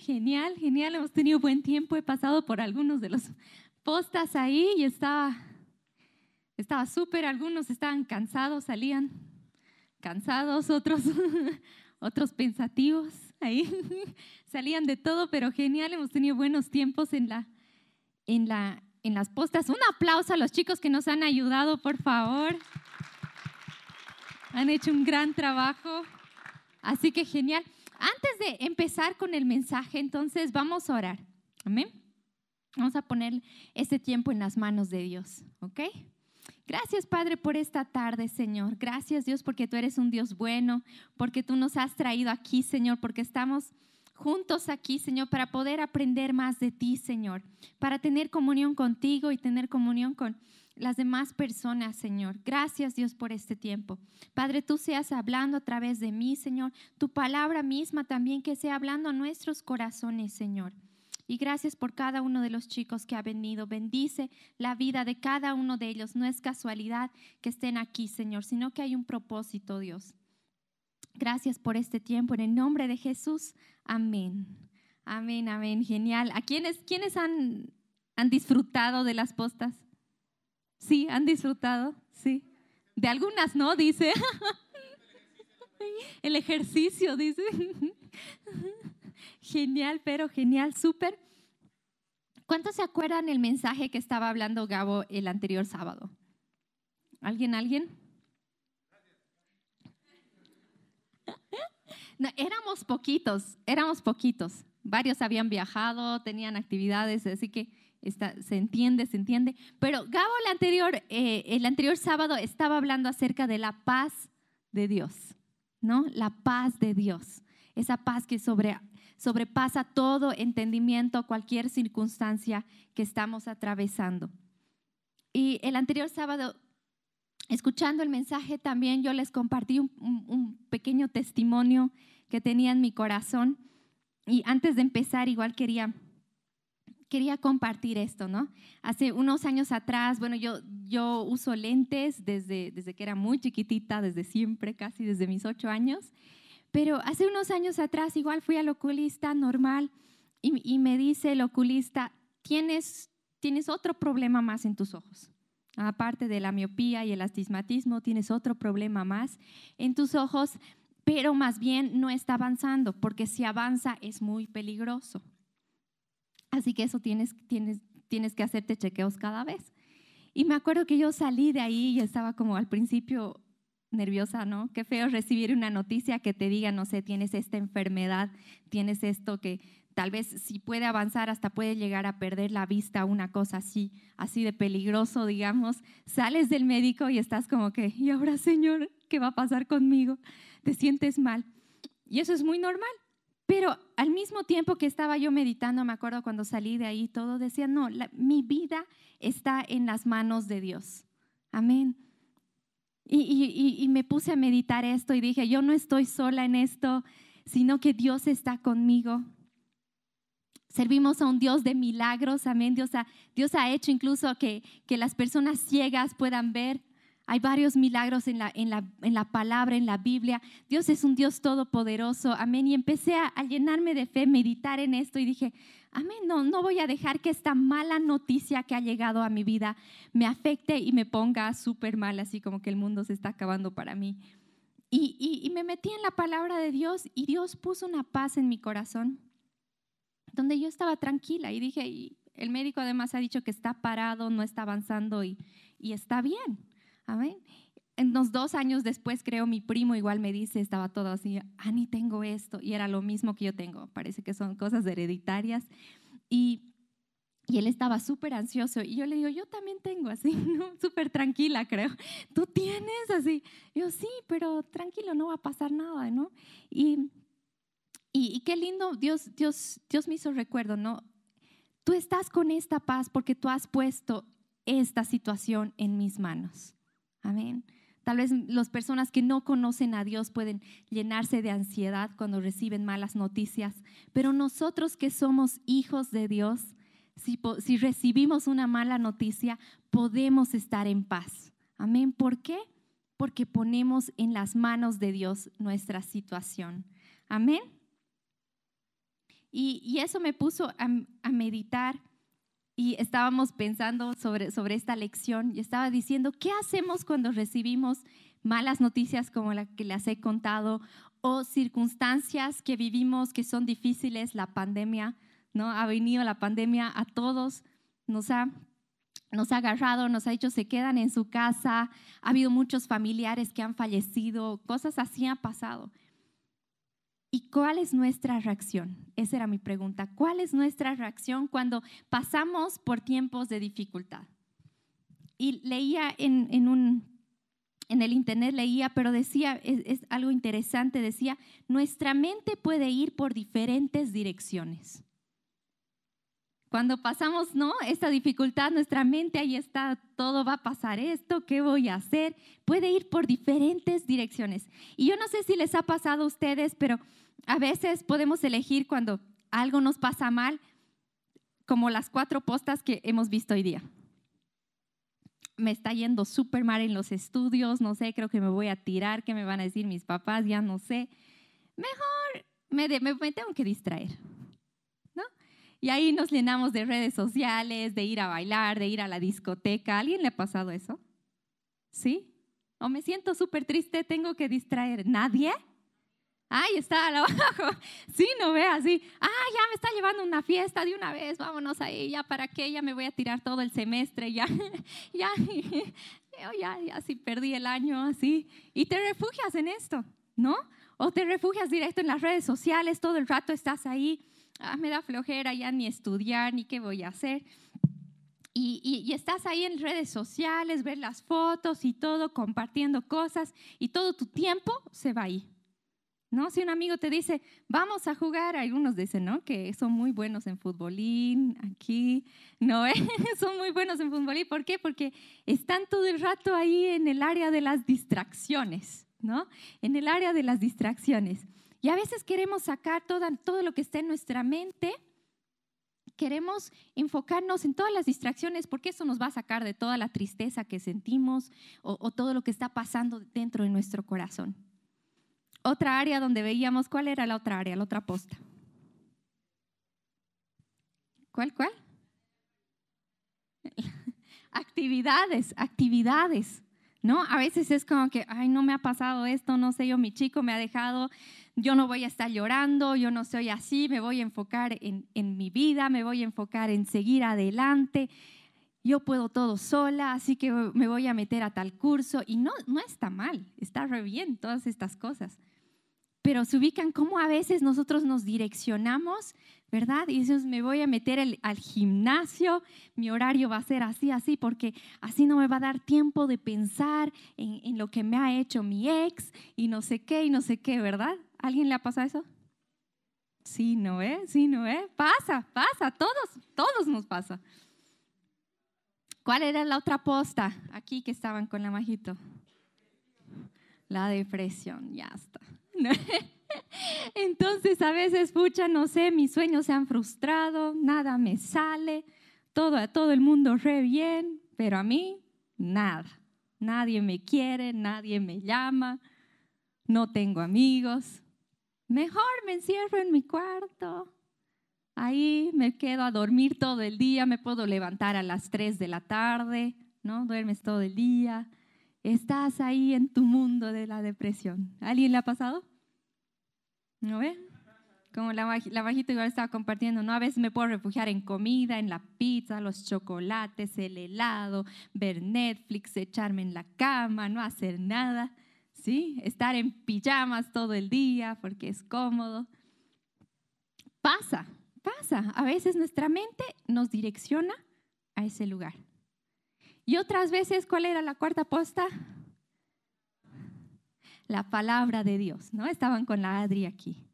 genial, genial. Hemos tenido buen tiempo. He pasado por algunos de los postas ahí y estaba estaba súper. Algunos estaban cansados, salían cansados, otros, otros pensativos ahí. Salían de todo, pero genial. Hemos tenido buenos tiempos en, la, en, la, en las postas. Un aplauso a los chicos que nos han ayudado, por favor. Han hecho un gran trabajo. Así que genial. Antes de empezar con el mensaje, entonces vamos a orar. Amén. Vamos a poner este tiempo en las manos de Dios, ¿ok? Gracias, Padre, por esta tarde, Señor. Gracias, Dios, porque tú eres un Dios bueno, porque tú nos has traído aquí, Señor, porque estamos juntos aquí, Señor, para poder aprender más de ti, Señor, para tener comunión contigo y tener comunión con las demás personas, Señor. Gracias, Dios, por este tiempo. Padre, tú seas hablando a través de mí, Señor. Tu palabra misma también que sea hablando a nuestros corazones, Señor. Y gracias por cada uno de los chicos que ha venido. Bendice la vida de cada uno de ellos. No es casualidad que estén aquí, Señor, sino que hay un propósito, Dios. Gracias por este tiempo. En el nombre de Jesús. Amén. Amén, amén. Genial. ¿A quiénes, quiénes han, han disfrutado de las postas? Sí, han disfrutado, sí. De algunas no, dice. El ejercicio, dice. Genial, pero genial, súper. ¿Cuántos se acuerdan el mensaje que estaba hablando Gabo el anterior sábado? ¿Alguien, alguien? No, éramos poquitos, éramos poquitos. Varios habían viajado, tenían actividades, así que se entiende, se entiende. Pero Gabo el anterior, eh, el anterior sábado estaba hablando acerca de la paz de Dios, ¿no? La paz de Dios, esa paz que sobre, sobrepasa todo entendimiento, cualquier circunstancia que estamos atravesando. Y el anterior sábado, escuchando el mensaje también, yo les compartí un pequeño testimonio que tenía en mi corazón. Y antes de empezar, igual quería quería compartir esto, ¿no? Hace unos años atrás, bueno, yo, yo uso lentes desde, desde que era muy chiquitita, desde siempre, casi desde mis ocho años, pero hace unos años atrás igual fui al oculista normal y, y me dice el oculista, tienes, tienes otro problema más en tus ojos. Aparte de la miopía y el astigmatismo, tienes otro problema más en tus ojos, pero más bien no está avanzando, porque si avanza es muy peligroso. Así que eso tienes, tienes, tienes que hacerte chequeos cada vez. Y me acuerdo que yo salí de ahí y estaba como al principio nerviosa, ¿no? Qué feo recibir una noticia que te diga, no sé, tienes esta enfermedad, tienes esto que tal vez si puede avanzar hasta puede llegar a perder la vista, una cosa así, así de peligroso, digamos. Sales del médico y estás como que, ¿y ahora, Señor, qué va a pasar conmigo? Te sientes mal. Y eso es muy normal. Pero al mismo tiempo que estaba yo meditando, me acuerdo cuando salí de ahí, todo decía, no, mi vida está en las manos de Dios. Amén. Y, y, me puse a meditar esto y dije, yo no estoy sola en esto, sino que Dios está conmigo. Servimos a un Dios de milagros, amén. Dios ha, Dios ha hecho incluso que, que las personas ciegas puedan ver. Hay varios milagros en la, en, la, en la, palabra, en la Biblia. Dios es un Dios todopoderoso. Amén. Y empecé a, llenarme de fe, meditar en esto y dije, amén, no, no voy a dejar que esta mala noticia que ha llegado a mi vida me afecte y me ponga súper mal, así como que el mundo se está acabando para mí. Y, y, y me metí en la palabra de Dios y Dios puso una paz en mi corazón, donde yo estaba tranquila y dije, y el médico además ha dicho que está parado, no está avanzando y, y está bien. Amén. Unos dos años después, creo, mi primo igual me dice, estaba todo así, Ani, tengo esto, y era lo mismo que yo tengo, parece que son cosas hereditarias. Y, y él estaba súper ansioso, y yo le digo, yo también tengo así, ¿no? súper tranquila, creo. ¿Tú tienes así? yo, sí, pero tranquilo, no va a pasar nada, ¿no? Y, y, y qué lindo, Dios, Dios, Dios me hizo recuerdo, ¿no? Tú estás con esta paz porque tú has puesto esta situación en mis manos. Amén. Tal vez las personas que no conocen a Dios pueden llenarse de ansiedad cuando reciben malas noticias, pero nosotros que somos hijos de Dios, si, si recibimos una mala noticia, podemos estar en paz. Amén. ¿Por qué? Porque ponemos en las manos de Dios nuestra situación. Amén. Y, eso me puso a, meditar y estábamos pensando sobre, sobre esta lección y estaba diciendo, ¿qué hacemos cuando recibimos malas noticias como la que les he contado o circunstancias que vivimos que son difíciles, la pandemia, ¿no? Ha venido la pandemia a todos, nos ha nos ha agarrado, nos ha dicho se quedan en su casa, ha habido muchos familiares que han fallecido, cosas así han pasado. ¿Y cuál es nuestra reacción? Esa era mi pregunta. ¿Cuál es nuestra reacción cuando pasamos por tiempos de dificultad? Y leía en, un, en el internet, leía, pero decía, es, es algo interesante, decía, nuestra mente puede ir por diferentes direcciones. Cuando pasamos, ¿no? Esta dificultad, nuestra mente ahí está, todo va a pasar esto, ¿qué voy a hacer? Puede ir por diferentes direcciones. Y yo no sé si les ha pasado a ustedes, pero a veces podemos elegir cuando algo nos pasa mal, como las cuatro postas que hemos visto hoy día. Me está yendo súper mal en los estudios, no sé, creo que me voy a tirar, ¿qué me van a decir mis papás? Ya no sé. Mejor me, me tengo que distraer y ahí nos llenamos de redes sociales, de ir a bailar, de ir a la discoteca. ¿Alguien le ha pasado eso? ¿Sí? O me siento súper triste, tengo que distraer. ¿Nadie? Ahí está, abajo. Sí, no ve así. Ah, ya me está llevando una fiesta de una vez, vámonos ahí, ya para qué, ya me voy a tirar todo el semestre, ya, ya, ya, ya, sí perdí el año, así. Y te refugias en esto, ¿no? O te refugias directo en las redes sociales, todo el rato estás ahí ah, me da flojera ya ni estudiar, ni qué voy a hacer. Y, estás ahí en redes sociales, ver las fotos y todo, compartiendo cosas y todo tu tiempo se va ahí. ¿No? Si un amigo te dice, vamos a jugar, algunos dicen, ¿no? Que son muy buenos en futbolín, aquí, ¿no? son muy buenos en futbolín. ¿Por qué? Porque están todo el rato ahí en el área de las distracciones, ¿no? En el área de las distracciones. Y a veces queremos sacar todo, todo lo que está en nuestra mente, queremos enfocarnos en todas las distracciones porque eso nos va a sacar de toda la tristeza que sentimos o, todo lo que está pasando dentro de nuestro corazón. Otra área donde veíamos, ¿cuál era la otra área, la otra posta? ¿Cuál, cuál? actividades, actividades, ¿no? A veces es como que, ay, no me ha pasado esto, no sé yo, mi chico me ha dejado yo no voy a estar llorando, yo no soy así, me voy a enfocar en, mi vida, me voy a enfocar en seguir adelante, yo puedo todo sola, así que me voy a meter a tal curso. Y no, no está mal, está re bien todas estas cosas. Pero se ubican cómo a veces nosotros nos direccionamos, ¿verdad? Y decimos, me voy a meter al gimnasio, mi horario va a ser así, así, porque así no me va a dar tiempo de pensar en, en lo que me ha hecho mi ex y no sé qué y no sé qué, ¿verdad? ¿Alguien le ha pasado eso? Sí, ¿no es? Sí, ¿no es? Pasa, pasa, todos, todos nos pasa. ¿Cuál era la otra posta? Aquí que estaban con la majito. La depresión, ya está. Entonces a veces, pucha, no sé, mis sueños se han frustrado, nada me sale, todo, todo el mundo re bien, pero a mí nada. Nadie me quiere, nadie me llama, no tengo amigos, Mejor me encierro en mi cuarto. Ahí me quedo a dormir todo el día, me puedo levantar a las 3 de la tarde, ¿no? Duermes todo el día. Estás ahí en tu mundo de la depresión. ¿Alguien le ha pasado? ¿No ve? Como la, la igual estaba compartiendo, ¿no? A veces me puedo refugiar en comida, en la pizza, los chocolates, el helado, ver Netflix, echarme en la cama, no hacer nada. ¿sí? Estar en pijamas todo el día porque es cómodo. Pasa, pasa. A veces nuestra mente nos direcciona a ese lugar. Y otras veces, ¿cuál era la cuarta posta? La palabra de Dios, ¿no? Estaban con la Adri aquí.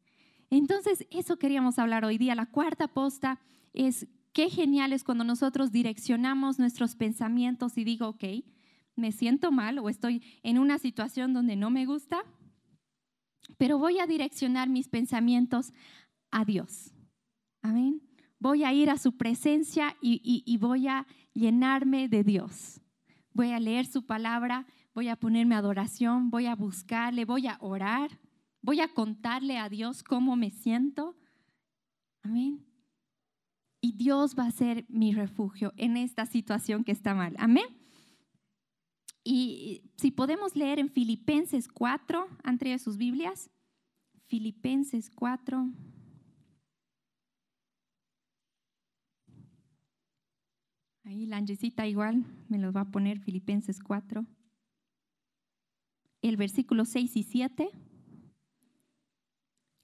Entonces, eso queríamos hablar hoy día. La cuarta posta es qué genial es cuando nosotros direccionamos nuestros pensamientos y digo, ok, me siento mal o estoy en una situación donde no me gusta, pero voy a direccionar mis pensamientos a Dios. Amén. Voy a ir a su presencia y, voy a llenarme de Dios. Voy a leer su palabra, voy a ponerme adoración, voy a buscarle, voy a orar, voy a contarle a Dios cómo me siento Amén. Y Dios va a ser mi refugio en esta situación que está mal. Amén. Y si podemos leer en Filipenses 4, entre sus Biblias. Filipenses 4. Ahí la Angesita igual me lo va a poner, Filipenses 4. El versículo 6 y 7.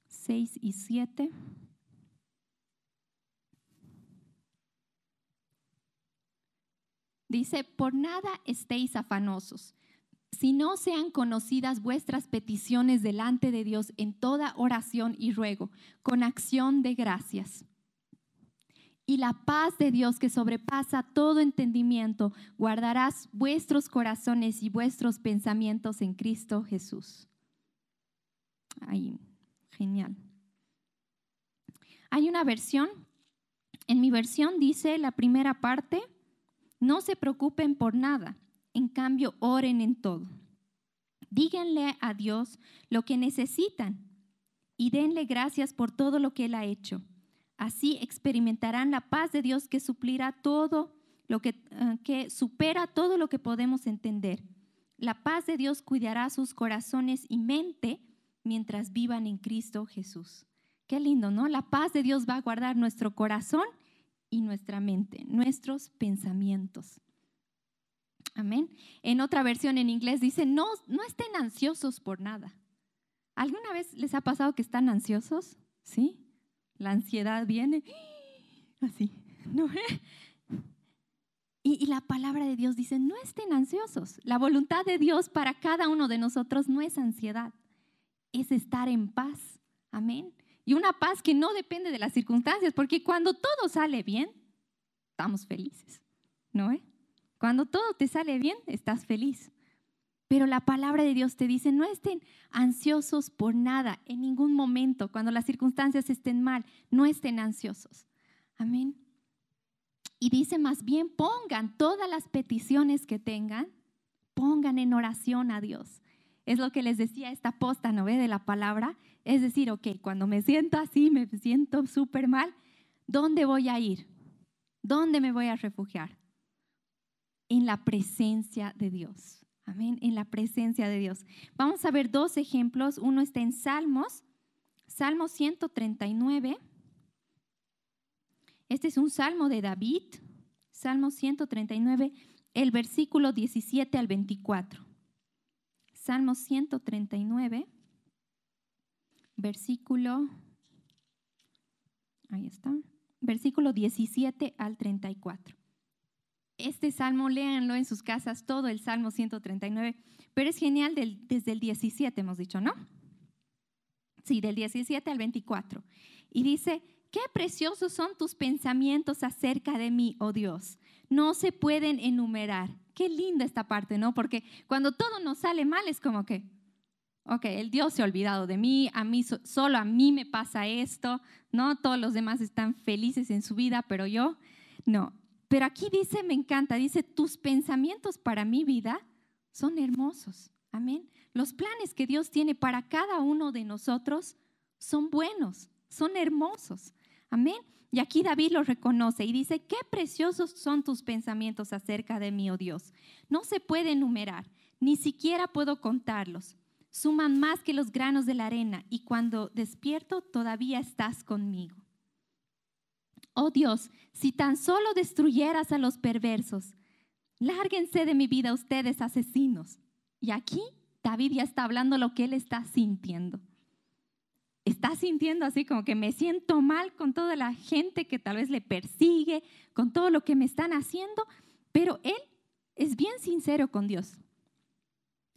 6 y 7. Dice, por nada estéis afanosos, si no sean conocidas vuestras peticiones delante de Dios en toda oración y ruego, con acción de gracias y la paz de Dios que sobrepasa todo entendimiento, guardarás vuestros corazones y vuestros pensamientos en Cristo Jesús. Ahí, genial. Hay una versión, en mi versión dice la primera parte, no se preocupen por nada, en cambio oren en todo. Díganle a Dios lo que necesitan y denle gracias por todo lo que Él ha hecho Así experimentarán la paz de Dios que suplirá todo lo que, eh, que supera todo lo que podemos entender. La paz de Dios cuidará sus corazones y mente mientras vivan en Cristo Jesús. Qué lindo, ¿no? La paz de Dios va a guardar nuestro corazón y nuestra mente, nuestros pensamientos. Amén. En otra versión en inglés dice, no, no estén ansiosos por nada. ¿Alguna vez les ha pasado que están ansiosos? ¿Sí? La ansiedad viene así, ¿no? Y, y, la palabra de Dios dice, no estén ansiosos. La voluntad de Dios para cada uno de nosotros no es ansiedad, es estar en paz. Amén. Y una paz que no depende de las circunstancias, porque cuando todo sale bien, estamos felices, ¿no? Eh? Cuando todo te sale bien, estás feliz. Pero la palabra de Dios te dice, no estén ansiosos por nada en ningún momento, cuando las circunstancias estén mal, no estén ansiosos. Amén. Y dice más bien, pongan todas las peticiones que tengan, pongan en oración a Dios. Es lo que les decía esta posta, ¿no ve? De la palabra. Es decir, ok, cuando me siento así, me siento súper mal, ¿dónde voy a ir? ¿Dónde me voy a refugiar? En la presencia de Dios. Amén, en la presencia de Dios. Vamos a ver dos ejemplos. Uno está en Salmos, Salmo 139. Este es un salmo de David, Salmo 139, el versículo 17 al 24. Salmo 139, versículo, ahí está, versículo 17 al 34 este salmo, léanlo en sus casas, todo el salmo 139, pero es genial desde el 17, hemos dicho, ¿no? Sí, del 17 al 24. Y dice, qué preciosos son tus pensamientos acerca de mí, oh Dios. No se pueden enumerar. Qué linda esta parte, ¿no? Porque cuando todo nos sale mal es como que, ok, el Dios se ha olvidado de mí, a mí solo a mí me pasa esto, ¿no? Todos los demás están felices en su vida, pero yo no. Pero aquí dice, me encanta, dice, tus pensamientos para mi vida son hermosos. Amén. Los planes que Dios tiene para cada uno de nosotros son buenos, son hermosos. Amén. Y aquí David lo reconoce y dice, qué preciosos son tus pensamientos acerca de mí, oh Dios. No se puede enumerar, ni siquiera puedo contarlos. Suman más que los granos de la arena y cuando despierto todavía estás conmigo. Oh Dios, si tan solo destruyeras a los perversos, lárguense de mi vida ustedes asesinos. Y aquí David ya está hablando lo que él está sintiendo. Está sintiendo así como que me siento mal con toda la gente que tal vez le persigue, con todo lo que me están haciendo, pero él es bien sincero con Dios.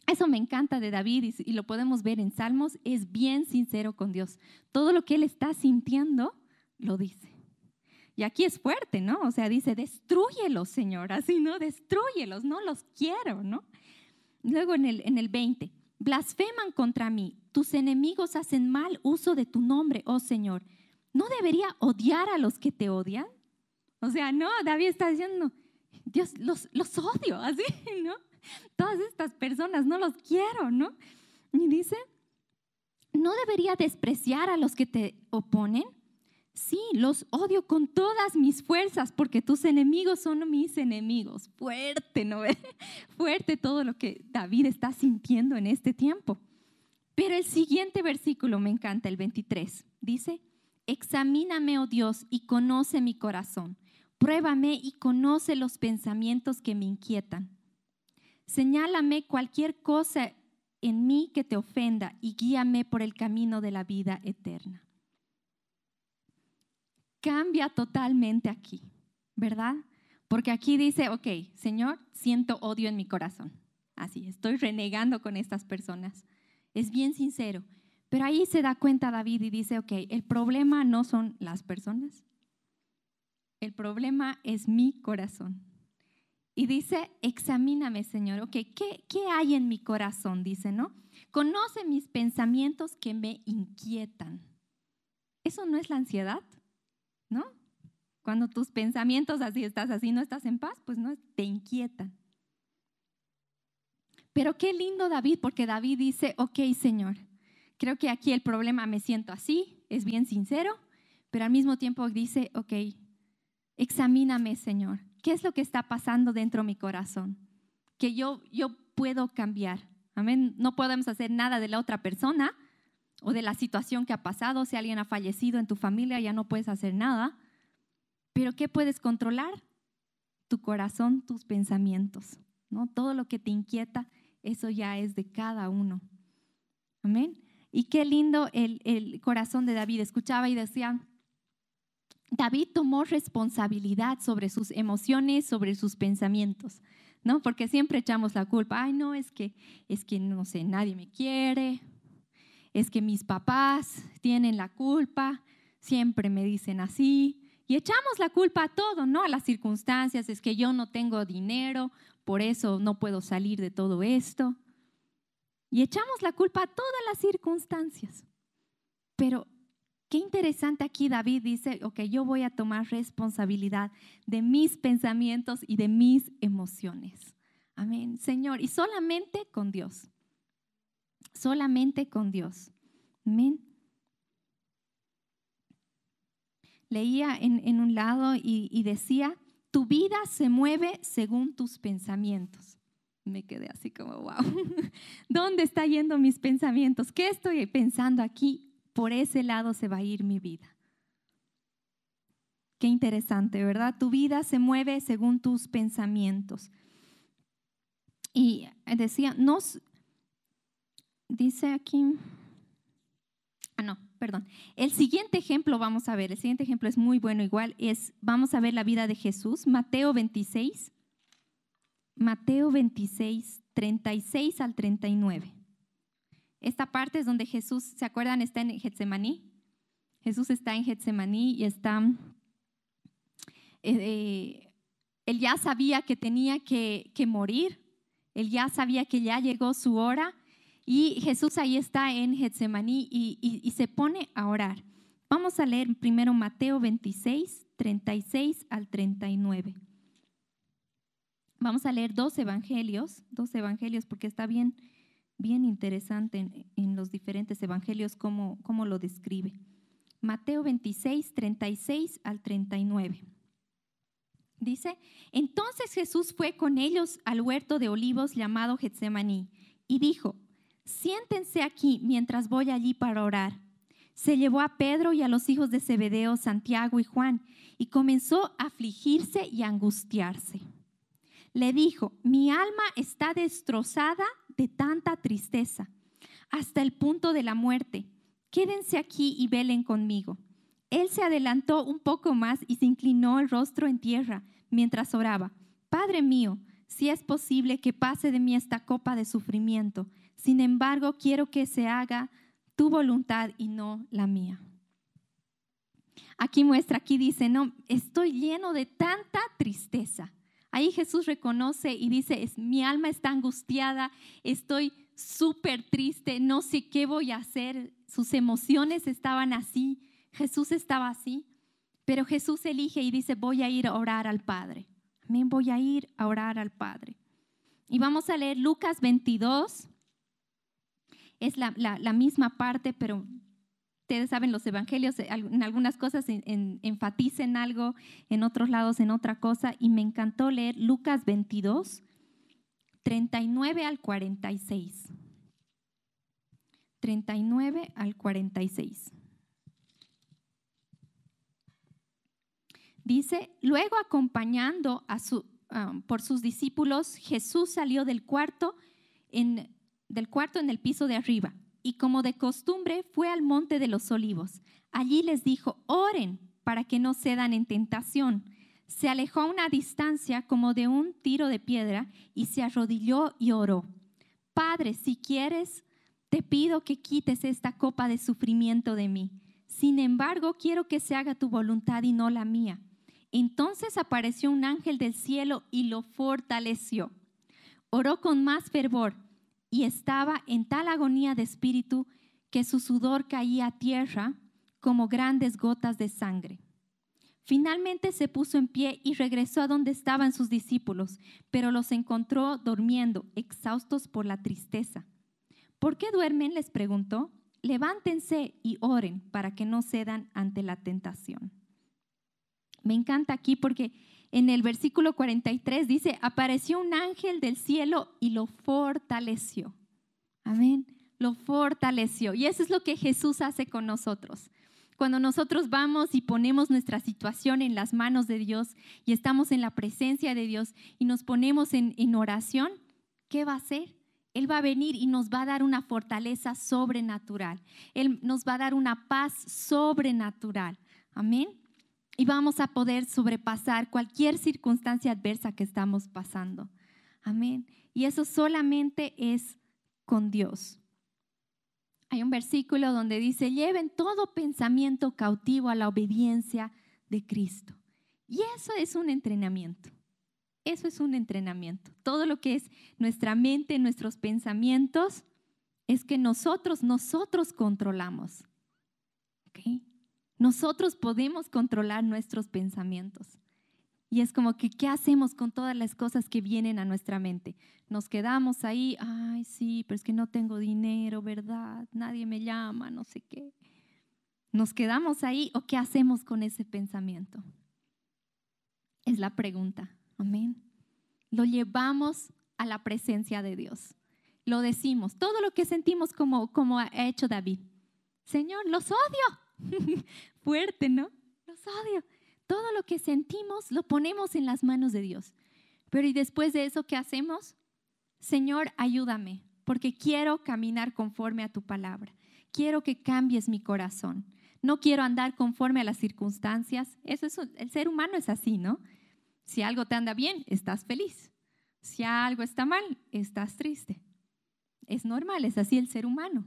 Eso me encanta de David y, lo podemos ver en Salmos, es bien sincero con Dios. Todo lo que él está sintiendo, lo dice. Y aquí es fuerte, ¿no? O sea, dice, destruyelos, Señor, así, ¿no? Destruyelos, no los quiero, ¿no? Luego en el, en el 20, blasfeman contra mí, tus enemigos hacen mal uso de tu nombre, oh Señor. ¿No debería odiar a los que te odian? O sea, no, David está diciendo, Dios, los, los odio, así, ¿no? Todas estas personas no los quiero, ¿no? Y dice, ¿no debería despreciar a los que te oponen? Sí, los odio con todas mis fuerzas porque tus enemigos son mis enemigos. Fuerte, ¿no? Fuerte todo lo que David está sintiendo en este tiempo. Pero el siguiente versículo me encanta, el 23. Dice, examíname, oh Dios, y conoce mi corazón. Pruébame y conoce los pensamientos que me inquietan. Señálame cualquier cosa en mí que te ofenda y guíame por el camino de la vida eterna. Cambia totalmente aquí, ¿verdad? Porque aquí dice, ok, Señor, siento odio en mi corazón. Así, estoy renegando con estas personas. Es bien sincero. Pero ahí se da cuenta David y dice, ok, el problema no son las personas, el problema es mi corazón. Y dice, examíname, Señor, ok, ¿qué, ¿qué hay en mi corazón? Dice, ¿no? Conoce mis pensamientos que me inquietan. ¿Eso no es la ansiedad? ¿No? Cuando tus pensamientos así estás así, no estás en paz, pues no, te inquietan. Pero qué lindo David, porque David dice, ok, Señor, creo que aquí el problema me siento así, es bien sincero, pero al mismo tiempo dice, ok, examíname, Señor, ¿qué es lo que está pasando dentro de mi corazón? Que yo, yo puedo cambiar. Amén. No podemos hacer nada de la otra persona o de la situación que ha pasado. Si alguien ha fallecido en tu familia, ya no puedes hacer nada. Pero ¿qué puedes controlar? Tu corazón, tus pensamientos. ¿no? Todo lo que te inquieta, eso ya es de cada uno. Amén. Y qué lindo el, el corazón de David. Escuchaba y decía, David tomó responsabilidad sobre sus emociones, sobre sus pensamientos, ¿no? Porque siempre echamos la culpa. Ay, no, es que, es que no sé, nadie me quiere, es que mis papás tienen la culpa, siempre me dicen así. Y echamos la culpa a todo, ¿no? A las circunstancias, es que yo no tengo dinero, por eso no puedo salir de todo esto. Y echamos la culpa a todas las circunstancias. Pero Qué interesante aquí David dice, ok, yo voy a tomar responsabilidad de mis pensamientos y de mis emociones. Amén, Señor, y solamente con Dios. Solamente con Dios. Amén. Leía en, un lado y, decía, tu vida se mueve según tus pensamientos. Me quedé así como, wow, ¿dónde está yendo mis pensamientos? ¿Qué estoy pensando aquí? por ese lado se va a ir mi vida. Qué interesante, ¿verdad? Tu vida se mueve según tus pensamientos. Y decía, nos, dice aquí, ah, no, perdón. El siguiente ejemplo, vamos a ver, el siguiente ejemplo es muy bueno igual, es, vamos a ver la vida de Jesús, Mateo 26, Mateo 26, 36 al 39. Esta parte es donde Jesús, ¿se acuerdan? Está en Getsemaní. Jesús está en Getsemaní y está, eh, eh, él ya sabía que tenía que, morir, él ya sabía que ya llegó su hora y Jesús ahí está en Getsemaní y, se pone a orar. Vamos a leer primero Mateo 26, 36 al 39. Vamos a leer dos evangelios, dos evangelios porque está bien bien interesante en, los diferentes evangelios cómo, cómo lo describe. Mateo 26, 36 al 39. Dice, entonces Jesús fue con ellos al huerto de olivos llamado Getsemaní y dijo, siéntense aquí mientras voy allí para orar. Se llevó a Pedro y a los hijos de Zebedeo, Santiago y Juan, y comenzó a afligirse y angustiarse. Le dijo, mi alma está destrozada de tanta tristeza, hasta el punto de la muerte. Quédense aquí y velen conmigo. Él se adelantó un poco más y se inclinó el rostro en tierra mientras oraba. Padre mío, si es posible que pase de mí esta copa de sufrimiento, sin embargo quiero que se haga tu voluntad y no la mía. Aquí muestra, aquí dice, no, estoy lleno de tanta tristeza. Ahí Jesús reconoce y dice, es, mi alma está angustiada, estoy súper triste, no sé qué voy a hacer. Sus emociones estaban así, Jesús estaba así, pero Jesús elige y dice, voy a ir a orar al Padre. Amén, voy a ir a orar al Padre. Y vamos a leer Lucas 22. Es la, la misma parte, pero Ustedes saben, los evangelios en algunas cosas enfatizan algo, en otros lados en otra cosa. Y me encantó leer Lucas 22, 39 al 46. 39 al 46. Dice, luego acompañando a su, um, por sus discípulos, Jesús salió del cuarto, en, del cuarto en el piso de arriba y como de costumbre fue al monte de los olivos. Allí les dijo, oren para que no cedan en tentación. Se alejó a una distancia como de un tiro de piedra y se arrodilló y oró. Padre, si quieres, te pido que quites esta copa de sufrimiento de mí. Sin embargo, quiero que se haga tu voluntad y no la mía. Entonces apareció un ángel del cielo y lo fortaleció. Oró con más fervor y estaba en tal agonía de espíritu que su sudor caía a tierra como grandes gotas de sangre. Finalmente se puso en pie y regresó a donde estaban sus discípulos, pero los encontró durmiendo, exhaustos por la tristeza. ¿Por qué duermen? les preguntó. Levántense y oren para que no cedan ante la tentación. Me encanta aquí porque en el versículo 43 dice, apareció un ángel del cielo y lo fortaleció. Amén. Lo fortaleció. Y eso es lo que Jesús hace con nosotros. Cuando nosotros vamos y ponemos nuestra situación en las manos de Dios y estamos en la presencia de Dios y nos ponemos en, oración, ¿qué va a hacer? Él va a venir y nos va a dar una fortaleza sobrenatural. Él nos va a dar una paz sobrenatural. Amén y vamos a poder sobrepasar cualquier circunstancia adversa que estamos pasando. Amén. Y eso solamente es con Dios. Hay un versículo donde dice, lleven todo pensamiento cautivo a la obediencia de Cristo. Y eso es un entrenamiento. Eso es un entrenamiento. Todo lo que es nuestra mente, nuestros pensamientos, es que nosotros, nosotros controlamos. ¿Okay? Nosotros podemos controlar nuestros pensamientos. Y es como que, ¿qué hacemos con todas las cosas que vienen a nuestra mente? Nos quedamos ahí, ay, sí, pero es que no tengo dinero, ¿verdad? Nadie me llama, no sé qué. ¿Nos quedamos ahí o qué hacemos con ese pensamiento? Es la pregunta. Amén. Lo llevamos a la presencia de Dios. Lo decimos, todo lo que sentimos como, como ha hecho David. Señor, los odio. Fuerte, ¿no? Los odio. Todo lo que sentimos lo ponemos en las manos de Dios. Pero ¿y después de eso qué hacemos? Señor, ayúdame, porque quiero caminar conforme a tu palabra. Quiero que cambies mi corazón. No quiero andar conforme a las circunstancias. Eso es, el ser humano es así, ¿no? Si algo te anda bien, estás feliz. Si algo está mal, estás triste. Es normal, es así el ser humano.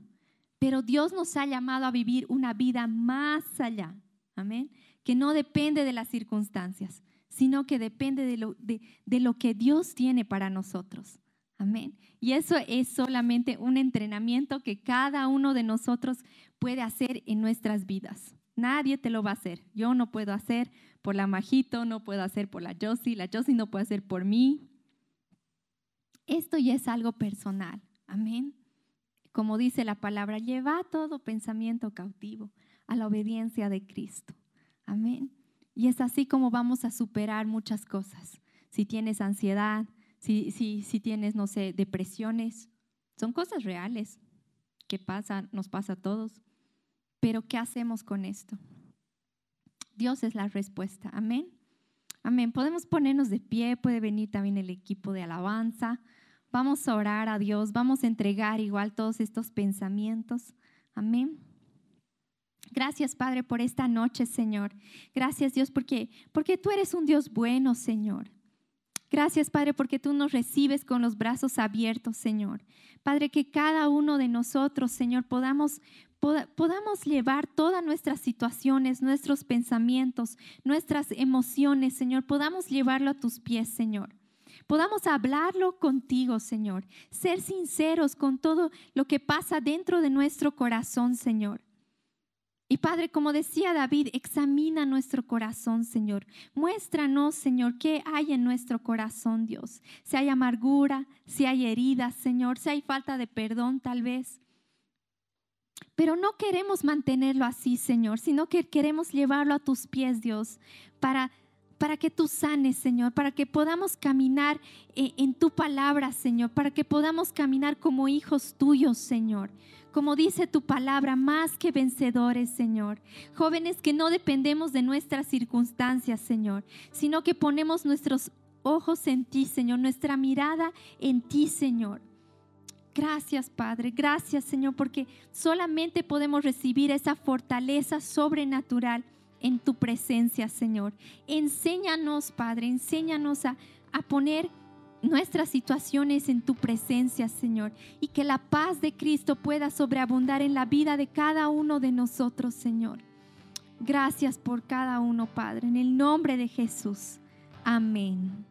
Pero Dios nos ha llamado a vivir una vida más allá, amén, que no depende de las circunstancias, sino que depende de lo, de, lo que Dios tiene para nosotros. Amén. Y eso es solamente un entrenamiento que cada uno de nosotros puede hacer en nuestras vidas. Nadie te lo va a hacer. Yo no puedo hacer por la Majito, no puedo hacer por la Josie, la Josie no puede hacer por mí. Esto ya es algo personal. Amén como dice la palabra, lleva todo pensamiento cautivo a la obediencia de Cristo. Amén. Y es así como vamos a superar muchas cosas. Si tienes ansiedad, si, si, si tienes, no sé, depresiones, son cosas reales que pasan, nos pasa a todos. Pero ¿qué hacemos con esto? Dios es la respuesta. Amén. Amén. Podemos ponernos de pie, puede venir también el equipo de alabanza. Vamos a orar a Dios, vamos a entregar igual todos estos pensamientos. Amén. Gracias, Padre, por esta noche, Señor. Gracias, Dios, porque, porque tú eres un Dios bueno, Señor. Gracias, Padre, porque tú nos recibes con los brazos abiertos, Señor. Padre, que cada uno de nosotros, Señor, podamos, podamos llevar todas nuestras situaciones, nuestros pensamientos, nuestras emociones, Señor, podamos llevarlo a tus pies, Señor podamos hablarlo contigo, Señor. Ser sinceros con todo lo que pasa dentro de nuestro corazón, Señor. Y Padre, como decía David, examina nuestro corazón, Señor. Muéstranos, Señor, qué hay en nuestro corazón, Dios. Si hay amargura, si hay heridas, Señor, si hay falta de perdón, tal vez. Pero no queremos mantenerlo así, Señor, sino que queremos llevarlo a tus pies, Dios, para para que tú sanes, Señor, para que podamos caminar eh, en tu palabra, Señor, para que podamos caminar como hijos tuyos, Señor. Como dice tu palabra, más que vencedores, Señor. Jóvenes que no dependemos de nuestras circunstancias, Señor, sino que ponemos nuestros ojos en ti, Señor, nuestra mirada en ti, Señor. Gracias, Padre. Gracias, Señor, porque solamente podemos recibir esa fortaleza sobrenatural en tu presencia, Señor. Enséñanos, Padre, enséñanos a, a poner nuestras situaciones en tu presencia, Señor, y que la paz de Cristo pueda sobreabundar en la vida de cada uno de nosotros, Señor. Gracias por cada uno, Padre, en el nombre de Jesús. Amén.